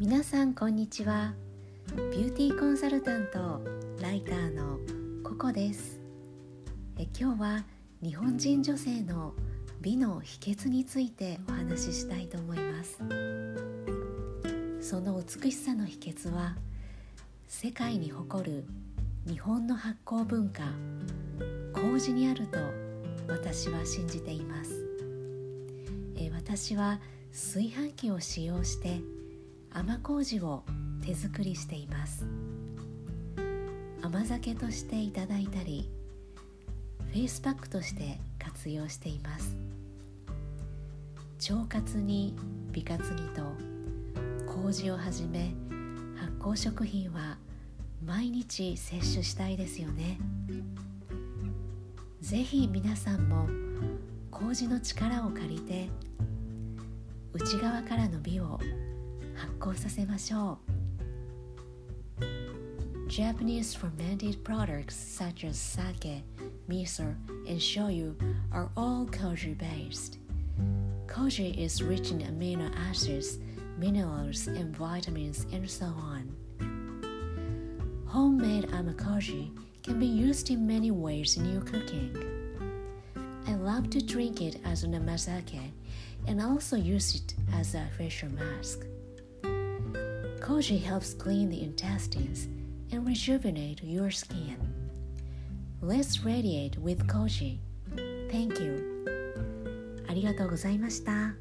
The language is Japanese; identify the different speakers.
Speaker 1: 皆さんこんにちは。ビューティーコンサルタントライターのココです。え今日は日本人女性の美の秘訣についてお話ししたいと思います。その美しさの秘訣は世界に誇る日本の発酵文化麹にあると私は信じています。え私は炊飯器を使用して甘麹を手作りしています。甘酒としていただいたりフェイスパックとして活用しています。腸活に美活にと麹をはじめ発酵食品は毎日摂取したいですよね。ぜひ皆さんも麹の力を借りて内側からの美を発酵させましょう Japanese fermented products such as sake, miso, and shoyu are all koji based. Koji is rich in amino acids, minerals, and vitamins, and so on. Homemade amakoji can be used in many ways in your cooking. I love to drink it as an amazake and also use it as a facial mask. Koji helps clean the intestines and rejuvenate your skin. Let's radiate with Koji. Thank you. ありがとうございました。